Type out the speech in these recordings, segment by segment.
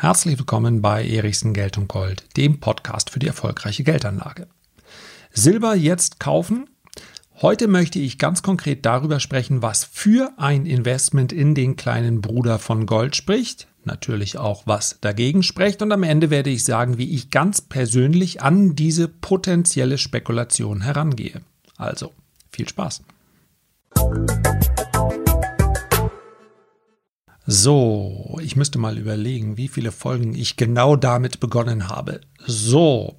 Herzlich willkommen bei Erichsen Geld und Gold, dem Podcast für die erfolgreiche Geldanlage. Silber jetzt kaufen? Heute möchte ich ganz konkret darüber sprechen, was für ein Investment in den kleinen Bruder von Gold spricht, natürlich auch was dagegen spricht und am Ende werde ich sagen, wie ich ganz persönlich an diese potenzielle Spekulation herangehe. Also, viel Spaß. So, ich müsste mal überlegen, wie viele Folgen ich genau damit begonnen habe. So,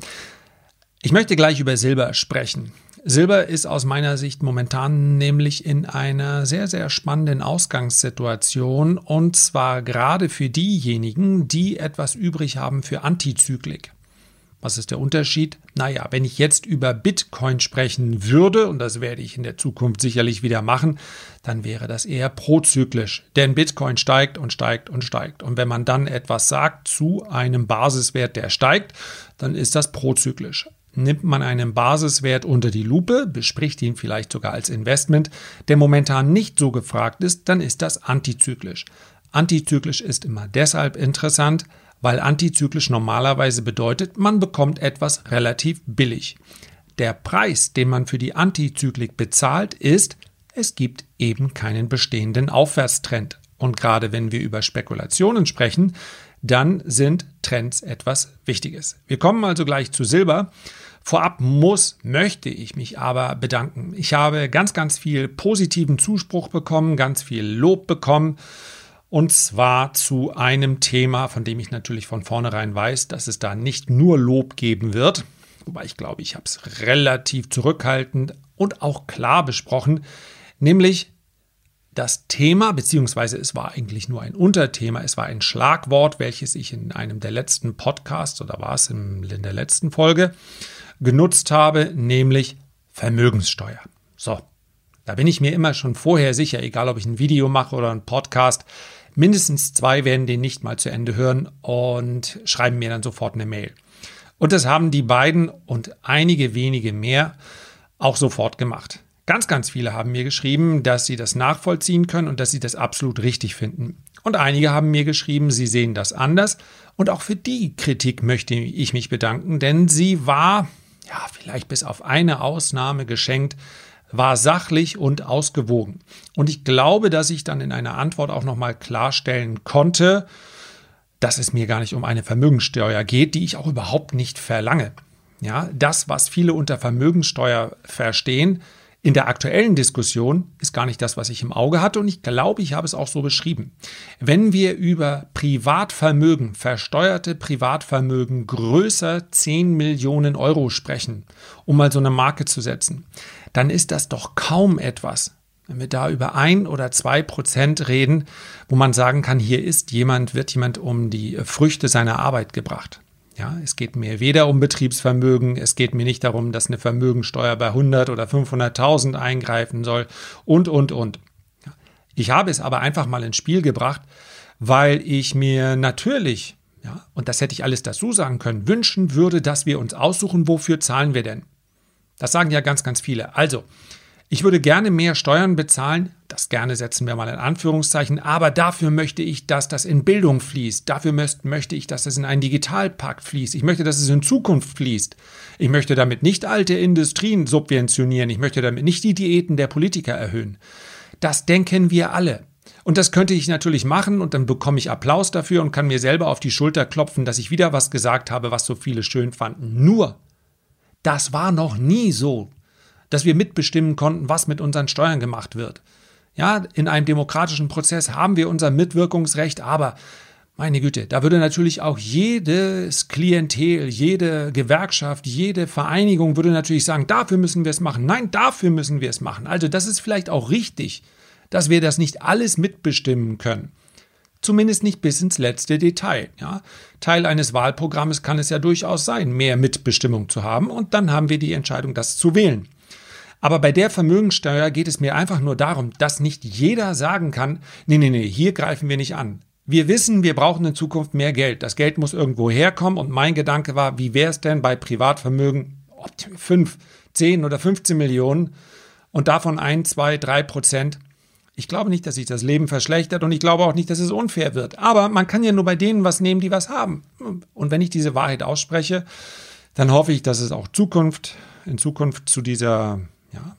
ich möchte gleich über Silber sprechen. Silber ist aus meiner Sicht momentan nämlich in einer sehr, sehr spannenden Ausgangssituation und zwar gerade für diejenigen, die etwas übrig haben für Antizyklik. Was ist der Unterschied? Naja, wenn ich jetzt über Bitcoin sprechen würde, und das werde ich in der Zukunft sicherlich wieder machen, dann wäre das eher prozyklisch. Denn Bitcoin steigt und steigt und steigt. Und wenn man dann etwas sagt zu einem Basiswert, der steigt, dann ist das prozyklisch. Nimmt man einen Basiswert unter die Lupe, bespricht ihn vielleicht sogar als Investment, der momentan nicht so gefragt ist, dann ist das antizyklisch. Antizyklisch ist immer deshalb interessant, weil antizyklisch normalerweise bedeutet, man bekommt etwas relativ billig. Der Preis, den man für die Antizyklik bezahlt, ist, es gibt eben keinen bestehenden Aufwärtstrend. Und gerade wenn wir über Spekulationen sprechen, dann sind Trends etwas Wichtiges. Wir kommen also gleich zu Silber. Vorab muss, möchte ich mich aber bedanken. Ich habe ganz, ganz viel positiven Zuspruch bekommen, ganz viel Lob bekommen und zwar zu einem Thema, von dem ich natürlich von vornherein weiß, dass es da nicht nur Lob geben wird. Wobei ich glaube, ich habe es relativ zurückhaltend und auch klar besprochen. Nämlich das Thema, beziehungsweise es war eigentlich nur ein Unterthema, es war ein Schlagwort, welches ich in einem der letzten Podcasts oder war es in der letzten Folge genutzt habe, nämlich Vermögenssteuer. So, da bin ich mir immer schon vorher sicher, egal ob ich ein Video mache oder einen Podcast, Mindestens zwei werden den nicht mal zu Ende hören und schreiben mir dann sofort eine Mail. Und das haben die beiden und einige wenige mehr auch sofort gemacht. Ganz, ganz viele haben mir geschrieben, dass sie das nachvollziehen können und dass sie das absolut richtig finden. Und einige haben mir geschrieben, sie sehen das anders. Und auch für die Kritik möchte ich mich bedanken, denn sie war, ja, vielleicht bis auf eine Ausnahme geschenkt, war sachlich und ausgewogen. Und ich glaube, dass ich dann in einer Antwort auch nochmal klarstellen konnte, dass es mir gar nicht um eine Vermögenssteuer geht, die ich auch überhaupt nicht verlange. Ja, das, was viele unter Vermögenssteuer verstehen, in der aktuellen Diskussion ist gar nicht das, was ich im Auge hatte und ich glaube, ich habe es auch so beschrieben. Wenn wir über Privatvermögen, versteuerte Privatvermögen größer 10 Millionen Euro sprechen, um mal so eine Marke zu setzen, dann ist das doch kaum etwas. Wenn wir da über ein oder zwei Prozent reden, wo man sagen kann, hier ist jemand, wird jemand um die Früchte seiner Arbeit gebracht. Ja, es geht mir weder um Betriebsvermögen, es geht mir nicht darum, dass eine Vermögensteuer bei 100 oder 500.000 eingreifen soll und, und, und. Ich habe es aber einfach mal ins Spiel gebracht, weil ich mir natürlich, ja, und das hätte ich alles dazu sagen können, wünschen würde, dass wir uns aussuchen, wofür zahlen wir denn? Das sagen ja ganz, ganz viele. Also, ich würde gerne mehr Steuern bezahlen, das gerne setzen wir mal in Anführungszeichen, aber dafür möchte ich, dass das in Bildung fließt. Dafür möchte ich, dass es in einen Digitalpakt fließt. Ich möchte, dass es in Zukunft fließt. Ich möchte damit nicht alte Industrien subventionieren. Ich möchte damit nicht die Diäten der Politiker erhöhen. Das denken wir alle. Und das könnte ich natürlich machen und dann bekomme ich Applaus dafür und kann mir selber auf die Schulter klopfen, dass ich wieder was gesagt habe, was so viele schön fanden. Nur, das war noch nie so, dass wir mitbestimmen konnten, was mit unseren Steuern gemacht wird. Ja, in einem demokratischen Prozess haben wir unser Mitwirkungsrecht, aber meine Güte, da würde natürlich auch jedes Klientel, jede Gewerkschaft, jede Vereinigung würde natürlich sagen, dafür müssen wir es machen. Nein, dafür müssen wir es machen. Also das ist vielleicht auch richtig, dass wir das nicht alles mitbestimmen können. Zumindest nicht bis ins letzte Detail. Ja. Teil eines Wahlprogrammes kann es ja durchaus sein, mehr Mitbestimmung zu haben und dann haben wir die Entscheidung, das zu wählen. Aber bei der Vermögensteuer geht es mir einfach nur darum, dass nicht jeder sagen kann, nee, nee, nee, hier greifen wir nicht an. Wir wissen, wir brauchen in Zukunft mehr Geld. Das Geld muss irgendwo herkommen und mein Gedanke war, wie wäre es denn bei Privatvermögen 5, 10 oder 15 Millionen und davon ein, zwei, drei Prozent Ich glaube nicht, dass sich das Leben verschlechtert und ich glaube auch nicht, dass es unfair wird. Aber man kann ja nur bei denen was nehmen, die was haben. Und wenn ich diese Wahrheit ausspreche, dann hoffe ich, dass es auch Zukunft, in Zukunft zu dieser ja,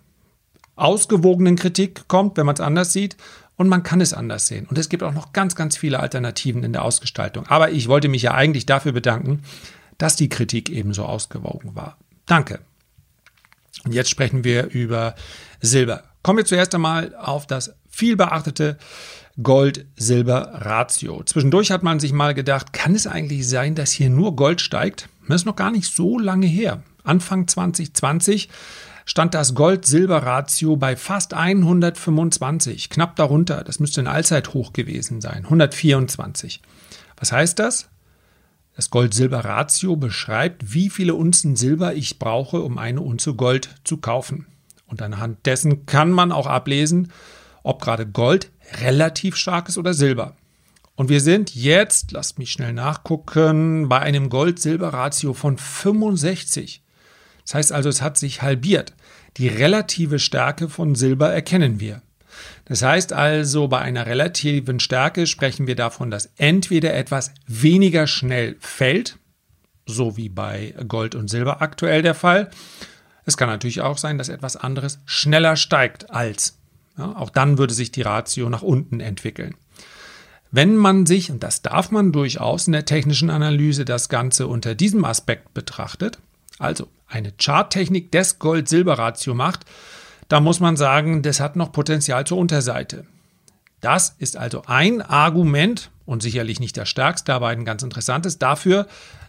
ausgewogenen Kritik kommt, wenn man es anders sieht. Und man kann es anders sehen. Und es gibt auch noch ganz, ganz viele Alternativen in der Ausgestaltung. Aber ich wollte mich ja eigentlich dafür bedanken, dass die Kritik ebenso ausgewogen war. Danke. Und jetzt sprechen wir über Silber. Kommen wir zuerst einmal auf das viel beachtete Gold-Silber-Ratio. Zwischendurch hat man sich mal gedacht, kann es eigentlich sein, dass hier nur Gold steigt? Das ist noch gar nicht so lange her. Anfang 2020 stand das Gold-Silber-Ratio bei fast 125, knapp darunter. Das müsste ein Allzeithoch gewesen sein, 124. Was heißt das? Das Gold-Silber-Ratio beschreibt, wie viele Unzen Silber ich brauche, um eine Unze Gold zu kaufen. Und anhand dessen kann man auch ablesen, ob gerade Gold relativ stark ist oder Silber. Und wir sind jetzt, lasst mich schnell nachgucken, bei einem Gold-Silber-Ratio von 65. Das heißt also, es hat sich halbiert. Die relative Stärke von Silber erkennen wir. Das heißt also, bei einer relativen Stärke sprechen wir davon, dass entweder etwas weniger schnell fällt, so wie bei Gold und Silber aktuell der Fall. Es kann natürlich auch sein, dass etwas anderes schneller steigt als. Ja, auch dann würde sich die Ratio nach unten entwickeln. Wenn man sich, und das darf man durchaus in der technischen Analyse, das Ganze unter diesem Aspekt betrachtet, also eine Charttechnik des Gold-Silber-Ratio macht, da muss man sagen, das hat noch Potenzial zur Unterseite. Das ist also ein Argument und sicherlich nicht das stärkste, aber ein ganz interessantes dafür,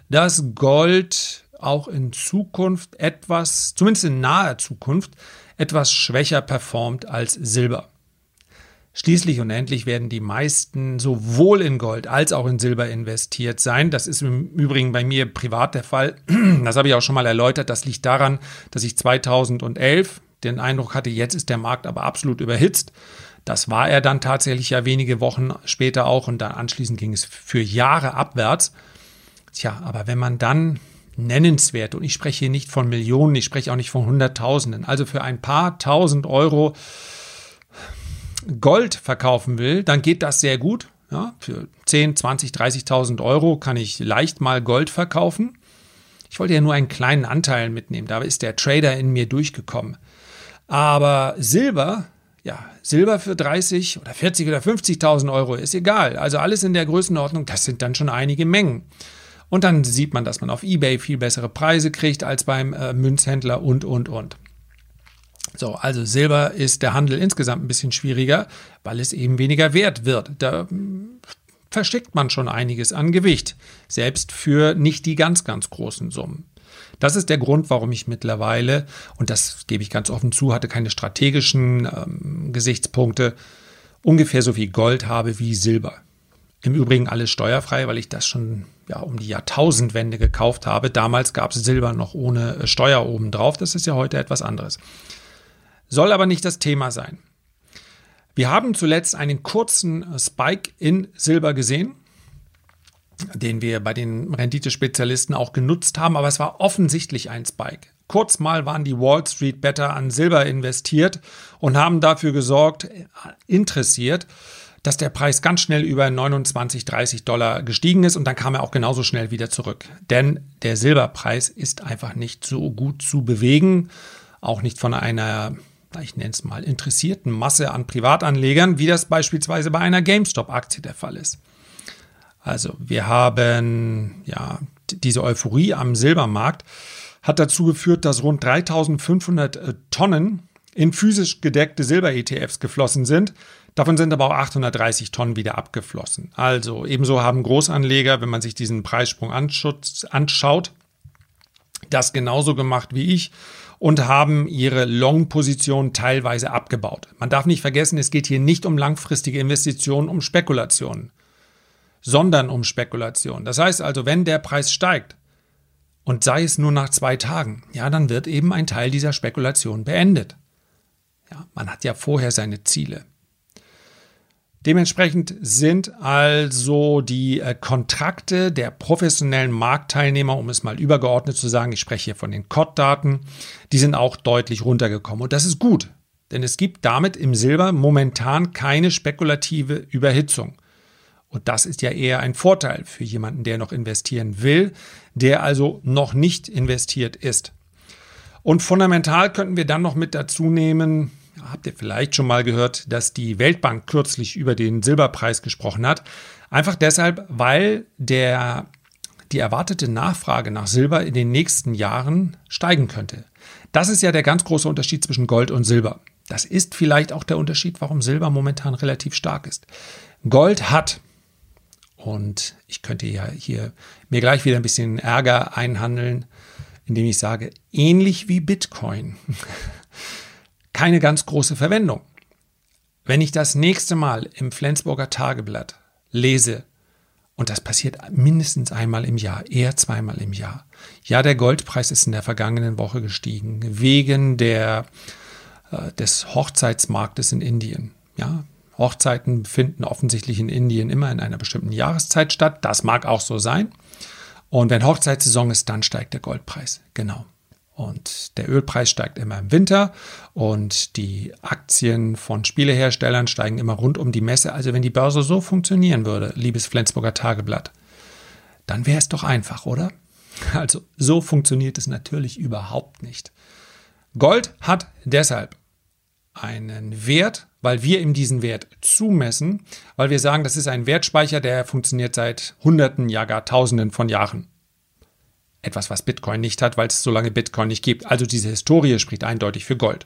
dass Gold auch in Zukunft etwas, zumindest in naher Zukunft, etwas schwächer performt als Silber. Schließlich und endlich werden die meisten sowohl in Gold als auch in Silber investiert sein. Das ist im Übrigen bei mir privat der Fall. Das habe ich auch schon mal erläutert. Das liegt daran, dass ich 2011 den Eindruck hatte, jetzt ist der Markt aber absolut überhitzt. Das war er dann tatsächlich ja wenige Wochen später auch und dann anschließend ging es für Jahre abwärts. Tja, aber wenn man dann nennenswert, und ich spreche hier nicht von Millionen, ich spreche auch nicht von Hunderttausenden, also für ein paar tausend Euro Gold verkaufen will, dann geht das sehr gut. Ja, für 10, 20, 30.000 Euro kann ich leicht mal Gold verkaufen. Ich wollte ja nur einen kleinen Anteil mitnehmen, da ist der Trader in mir durchgekommen. Aber Silber, ja, Silber für 30 oder 40 oder 50.000 Euro ist egal. Also alles in der Größenordnung, das sind dann schon einige Mengen. Und dann sieht man, dass man auf eBay viel bessere Preise kriegt als beim äh, Münzhändler und, und, und. So, also Silber ist der Handel insgesamt ein bisschen schwieriger, weil es eben weniger wert wird. Da hm, versteckt man schon einiges an Gewicht, selbst für nicht die ganz, ganz großen Summen. Das ist der Grund, warum ich mittlerweile, und das gebe ich ganz offen zu, hatte keine strategischen ähm, Gesichtspunkte, ungefähr so viel Gold habe wie Silber. Im Übrigen alles steuerfrei, weil ich das schon ja, um die Jahrtausendwende gekauft habe. Damals gab es Silber noch ohne äh, Steuer obendrauf. Das ist ja heute etwas anderes. Soll aber nicht das Thema sein. Wir haben zuletzt einen kurzen äh, Spike in Silber gesehen den wir bei den Renditespezialisten auch genutzt haben, aber es war offensichtlich ein Spike. Kurz mal waren die Wall Street Better an Silber investiert und haben dafür gesorgt, interessiert, dass der Preis ganz schnell über 29, 30 Dollar gestiegen ist und dann kam er auch genauso schnell wieder zurück. Denn der Silberpreis ist einfach nicht so gut zu bewegen, auch nicht von einer, ich nenne es mal, interessierten Masse an Privatanlegern, wie das beispielsweise bei einer GameStop-Aktie der Fall ist. Also wir haben ja diese Euphorie am Silbermarkt hat dazu geführt, dass rund 3500 äh, Tonnen in physisch gedeckte Silber-ETFs geflossen sind. Davon sind aber auch 830 Tonnen wieder abgeflossen. Also ebenso haben Großanleger, wenn man sich diesen Preissprung anschaut, das genauso gemacht wie ich und haben ihre Long-Position teilweise abgebaut. Man darf nicht vergessen, es geht hier nicht um langfristige Investitionen, um Spekulationen sondern um Spekulation. Das heißt also, wenn der Preis steigt und sei es nur nach zwei Tagen, ja, dann wird eben ein Teil dieser Spekulation beendet. Ja, man hat ja vorher seine Ziele. Dementsprechend sind also die äh, Kontrakte der professionellen Marktteilnehmer, um es mal übergeordnet zu sagen, ich spreche hier von den COD-Daten, die sind auch deutlich runtergekommen. Und das ist gut, denn es gibt damit im Silber momentan keine spekulative Überhitzung. Und das ist ja eher ein Vorteil für jemanden, der noch investieren will, der also noch nicht investiert ist. Und fundamental könnten wir dann noch mit dazu nehmen, habt ihr vielleicht schon mal gehört, dass die Weltbank kürzlich über den Silberpreis gesprochen hat. Einfach deshalb, weil der, die erwartete Nachfrage nach Silber in den nächsten Jahren steigen könnte. Das ist ja der ganz große Unterschied zwischen Gold und Silber. Das ist vielleicht auch der Unterschied, warum Silber momentan relativ stark ist. Gold hat, und ich könnte ja hier mir gleich wieder ein bisschen Ärger einhandeln, indem ich sage, ähnlich wie Bitcoin, keine ganz große Verwendung. Wenn ich das nächste Mal im Flensburger Tageblatt lese, und das passiert mindestens einmal im Jahr, eher zweimal im Jahr. Ja, der Goldpreis ist in der vergangenen Woche gestiegen, wegen der, äh, des Hochzeitsmarktes in Indien. Ja, Hochzeiten finden offensichtlich in Indien immer in einer bestimmten Jahreszeit statt. Das mag auch so sein. Und wenn Hochzeitssaison ist, dann steigt der Goldpreis. Genau. Und der Ölpreis steigt immer im Winter und die Aktien von Spieleherstellern steigen immer rund um die Messe. Also wenn die Börse so funktionieren würde, liebes Flensburger Tageblatt, dann wäre es doch einfach, oder? Also so funktioniert es natürlich überhaupt nicht. Gold hat deshalb einen Wert, weil wir ihm diesen Wert zumessen, weil wir sagen, das ist ein Wertspeicher, der funktioniert seit Hunderten, ja gar Tausenden von Jahren. Etwas, was Bitcoin nicht hat, weil es so lange Bitcoin nicht gibt. Also diese Historie spricht eindeutig für Gold.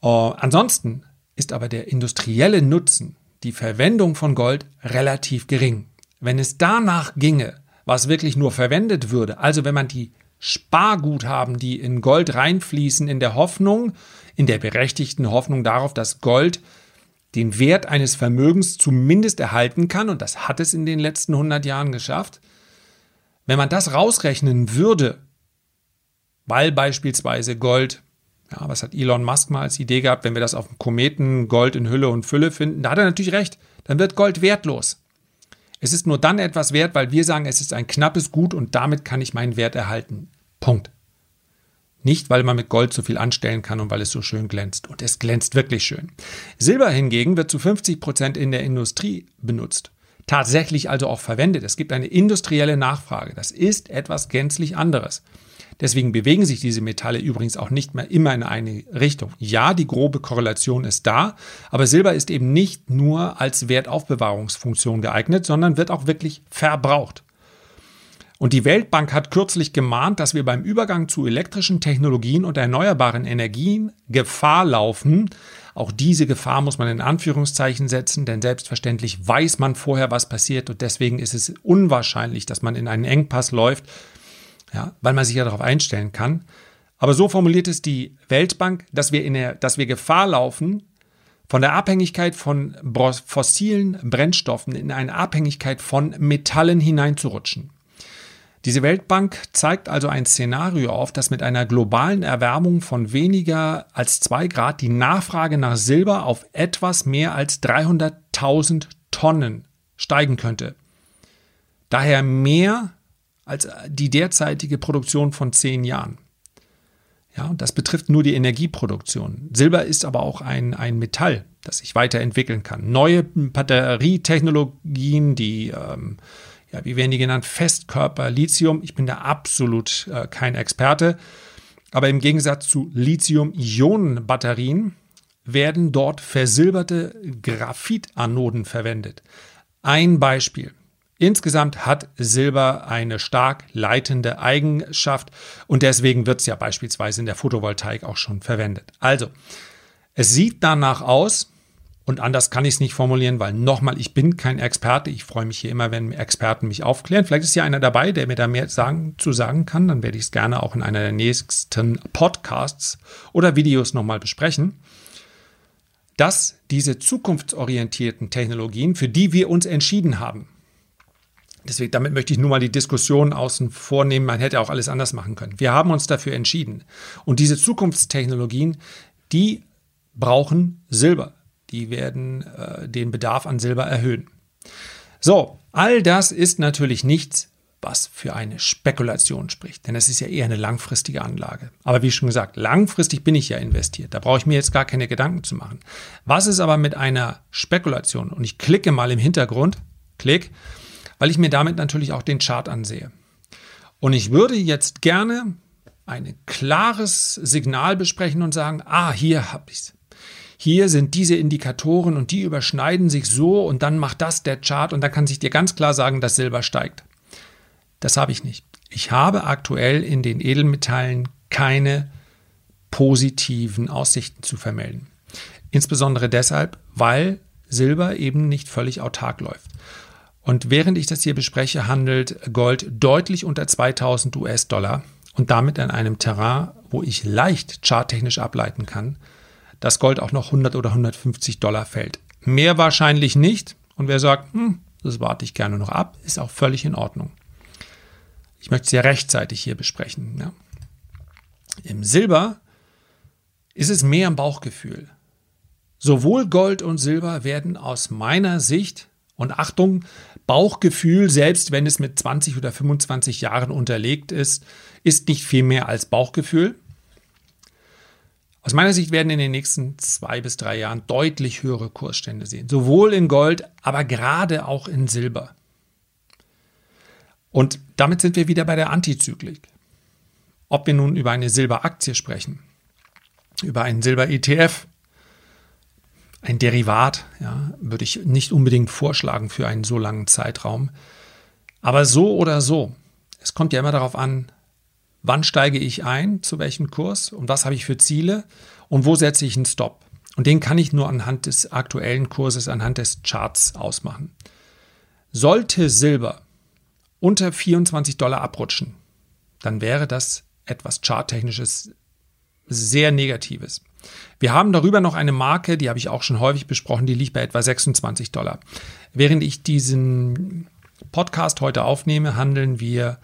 Uh, ansonsten ist aber der industrielle Nutzen, die Verwendung von Gold relativ gering. Wenn es danach ginge, was wirklich nur verwendet würde, also wenn man die Sparguthaben, die in Gold reinfließen, in der Hoffnung, in der berechtigten Hoffnung darauf, dass Gold den Wert eines Vermögens zumindest erhalten kann, und das hat es in den letzten 100 Jahren geschafft, wenn man das rausrechnen würde, weil beispielsweise Gold, ja, was hat Elon Musk mal als Idee gehabt, wenn wir das auf dem Kometen Gold in Hülle und Fülle finden, da hat er natürlich recht, dann wird Gold wertlos. Es ist nur dann etwas wert, weil wir sagen, es ist ein knappes Gut und damit kann ich meinen Wert erhalten. Punkt. Nicht, weil man mit Gold so viel anstellen kann und weil es so schön glänzt. Und es glänzt wirklich schön. Silber hingegen wird zu 50 Prozent in der Industrie benutzt tatsächlich also auch verwendet. Es gibt eine industrielle Nachfrage. Das ist etwas gänzlich anderes. Deswegen bewegen sich diese Metalle übrigens auch nicht mehr immer in eine Richtung. Ja, die grobe Korrelation ist da, aber Silber ist eben nicht nur als Wertaufbewahrungsfunktion geeignet, sondern wird auch wirklich verbraucht. Und die Weltbank hat kürzlich gemahnt, dass wir beim Übergang zu elektrischen Technologien und erneuerbaren Energien Gefahr laufen, auch diese Gefahr muss man in Anführungszeichen setzen, denn selbstverständlich weiß man vorher, was passiert und deswegen ist es unwahrscheinlich, dass man in einen Engpass läuft, ja, weil man sich ja darauf einstellen kann. Aber so formuliert es die Weltbank, dass wir, in der, dass wir Gefahr laufen, von der Abhängigkeit von fossilen Brennstoffen in eine Abhängigkeit von Metallen hineinzurutschen. Diese Weltbank zeigt also ein Szenario auf, dass mit einer globalen Erwärmung von weniger als zwei Grad die Nachfrage nach Silber auf etwas mehr als 300.000 Tonnen steigen könnte. Daher mehr als die derzeitige Produktion von zehn Jahren. Ja, das betrifft nur die Energieproduktion. Silber ist aber auch ein, ein Metall, das sich weiterentwickeln kann. Neue Batterietechnologien, die ähm, ja, wie werden die genannt, Festkörper Lithium. Ich bin da absolut äh, kein Experte. Aber im Gegensatz zu Lithium-Ionen-Batterien werden dort versilberte Graphitanoden verwendet. Ein Beispiel. Insgesamt hat Silber eine stark leitende Eigenschaft und deswegen wird es ja beispielsweise in der Photovoltaik auch schon verwendet. Also, es sieht danach aus, und anders kann ich es nicht formulieren, weil nochmal, ich bin kein Experte. Ich freue mich hier immer, wenn Experten mich aufklären. Vielleicht ist ja einer dabei, der mir da mehr sagen, zu sagen kann. Dann werde ich es gerne auch in einer der nächsten Podcasts oder Videos nochmal besprechen. Dass diese zukunftsorientierten Technologien, für die wir uns entschieden haben, Deswegen, damit möchte ich nur mal die Diskussion außen vornehmen. Man hätte auch alles anders machen können. Wir haben uns dafür entschieden. Und diese Zukunftstechnologien, die brauchen Silber die werden äh, den Bedarf an Silber erhöhen. So, all das ist natürlich nichts, was für eine Spekulation spricht. Denn es ist ja eher eine langfristige Anlage. Aber wie schon gesagt, langfristig bin ich ja investiert. Da brauche ich mir jetzt gar keine Gedanken zu machen. Was ist aber mit einer Spekulation? Und ich klicke mal im Hintergrund, klick, weil ich mir damit natürlich auch den Chart ansehe. Und ich würde jetzt gerne ein klares Signal besprechen und sagen, ah, hier habe ich es. Hier sind diese Indikatoren und die überschneiden sich so und dann macht das der Chart und dann kann sich dir ganz klar sagen, dass Silber steigt. Das habe ich nicht. Ich habe aktuell in den Edelmetallen keine positiven Aussichten zu vermelden. Insbesondere deshalb, weil Silber eben nicht völlig autark läuft. Und während ich das hier bespreche, handelt Gold deutlich unter 2000 US-Dollar und damit an einem Terrain, wo ich leicht charttechnisch ableiten kann, dass Gold auch noch 100 oder 150 Dollar fällt. Mehr wahrscheinlich nicht. Und wer sagt, hm, das warte ich gerne noch ab, ist auch völlig in Ordnung. Ich möchte es ja rechtzeitig hier besprechen. Ja. Im Silber ist es mehr ein Bauchgefühl. Sowohl Gold und Silber werden aus meiner Sicht, und Achtung, Bauchgefühl, selbst wenn es mit 20 oder 25 Jahren unterlegt ist, ist nicht viel mehr als Bauchgefühl. Aus meiner Sicht werden in den nächsten zwei bis drei Jahren deutlich höhere Kursstände sehen. Sowohl in Gold, aber gerade auch in Silber. Und damit sind wir wieder bei der Antizyklik. Ob wir nun über eine Silberaktie sprechen, über einen Silber-ETF, ein Derivat, ja, würde ich nicht unbedingt vorschlagen für einen so langen Zeitraum. Aber so oder so, es kommt ja immer darauf an, wann steige ich ein, zu welchem Kurs und was habe ich für Ziele und wo setze ich einen Stop. Und den kann ich nur anhand des aktuellen Kurses, anhand des Charts ausmachen. Sollte Silber unter 24 Dollar abrutschen, dann wäre das etwas charttechnisches sehr Negatives. Wir haben darüber noch eine Marke, die habe ich auch schon häufig besprochen, die liegt bei etwa 26 Dollar. Während ich diesen Podcast heute aufnehme, handeln wir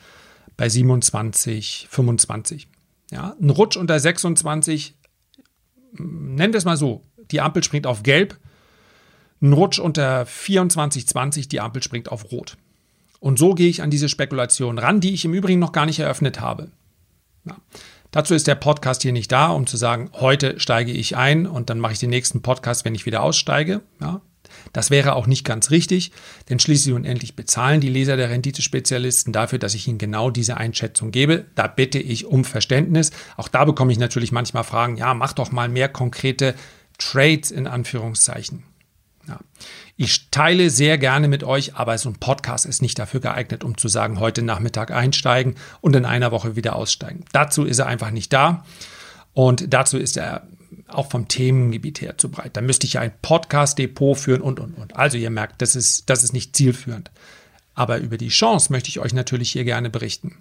bei 27, 25. Ja, ein Rutsch unter 26, nennen wir es mal so, die Ampel springt auf gelb. Ein Rutsch unter 24, 20, die Ampel springt auf rot. Und so gehe ich an diese Spekulation ran, die ich im Übrigen noch gar nicht eröffnet habe. Ja. Dazu ist der Podcast hier nicht da, um zu sagen, heute steige ich ein und dann mache ich den nächsten Podcast, wenn ich wieder aussteige. Ja. Das wäre auch nicht ganz richtig, denn schließlich und endlich bezahlen die Leser der Renditespezialisten dafür, dass ich ihnen genau diese Einschätzung gebe. Da bitte ich um Verständnis. Auch da bekomme ich natürlich manchmal Fragen, ja, mach doch mal mehr konkrete Trades in Anführungszeichen. Ja. Ich teile sehr gerne mit euch, aber so ein Podcast ist nicht dafür geeignet, um zu sagen, heute Nachmittag einsteigen und in einer Woche wieder aussteigen. Dazu ist er einfach nicht da und dazu ist er auch vom Themengebiet her zu breit. Da müsste ich ja ein Podcast-Depot führen und, und, und. Also ihr merkt, das ist, das ist nicht zielführend. Aber über die Chance möchte ich euch natürlich hier gerne berichten.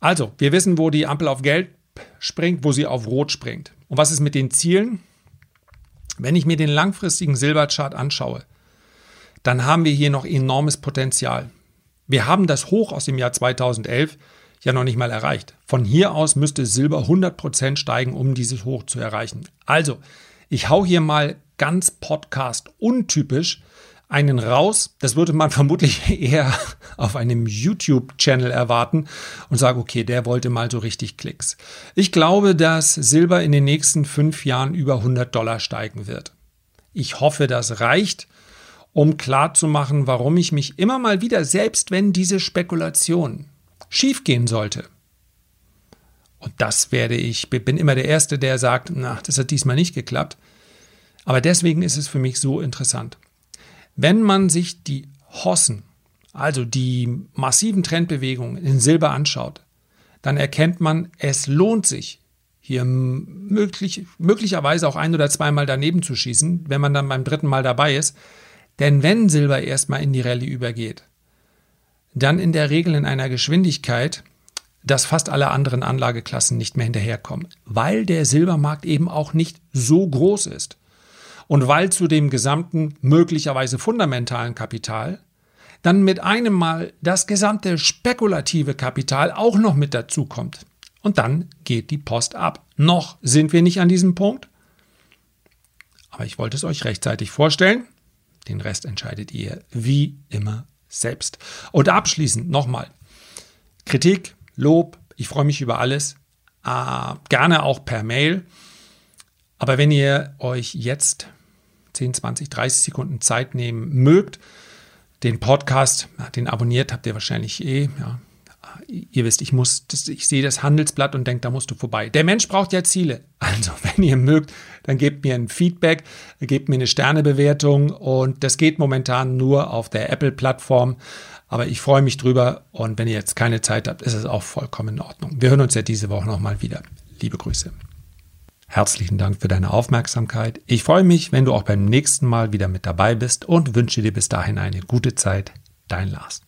Also, wir wissen, wo die Ampel auf Gelb springt, wo sie auf Rot springt. Und was ist mit den Zielen? Wenn ich mir den langfristigen Silberchart anschaue, dann haben wir hier noch enormes Potenzial. Wir haben das Hoch aus dem Jahr 2011 ja noch nicht mal erreicht. Von hier aus müsste Silber 100% steigen, um dieses Hoch zu erreichen. Also, ich hau hier mal ganz Podcast untypisch einen raus. Das würde man vermutlich eher auf einem YouTube-Channel erwarten und sagen, okay, der wollte mal so richtig Klicks. Ich glaube, dass Silber in den nächsten fünf Jahren über 100 Dollar steigen wird. Ich hoffe, das reicht, um klarzumachen, warum ich mich immer mal wieder, selbst wenn diese Spekulation schiefgehen sollte, und das werde ich, bin immer der Erste, der sagt, na, das hat diesmal nicht geklappt. Aber deswegen ist es für mich so interessant. Wenn man sich die Hossen, also die massiven Trendbewegungen in Silber anschaut, dann erkennt man, es lohnt sich, hier möglich, möglicherweise auch ein oder zweimal daneben zu schießen, wenn man dann beim dritten Mal dabei ist. Denn wenn Silber erstmal in die Rallye übergeht, dann in der Regel in einer Geschwindigkeit, dass fast alle anderen Anlageklassen nicht mehr hinterherkommen, weil der Silbermarkt eben auch nicht so groß ist. Und weil zu dem gesamten möglicherweise fundamentalen Kapital dann mit einem Mal das gesamte spekulative Kapital auch noch mit dazukommt. Und dann geht die Post ab. Noch sind wir nicht an diesem Punkt. Aber ich wollte es euch rechtzeitig vorstellen. Den Rest entscheidet ihr wie immer selbst. Und abschließend nochmal. Kritik, Lob, ich freue mich über alles. Äh, gerne auch per Mail. Aber wenn ihr euch jetzt 10, 20, 30 Sekunden Zeit nehmen mögt, den Podcast, den abonniert habt ihr wahrscheinlich eh, ja, ihr wisst, ich muss, das, ich sehe das Handelsblatt und denke, da musst du vorbei. Der Mensch braucht ja Ziele. Also, wenn ihr mögt, dann gebt mir ein Feedback, gebt mir eine Sternebewertung und das geht momentan nur auf der Apple-Plattform. Aber ich freue mich drüber und wenn ihr jetzt keine Zeit habt, ist es auch vollkommen in Ordnung. Wir hören uns ja diese Woche nochmal wieder. Liebe Grüße. Herzlichen Dank für deine Aufmerksamkeit. Ich freue mich, wenn du auch beim nächsten Mal wieder mit dabei bist und wünsche dir bis dahin eine gute Zeit. Dein Lars.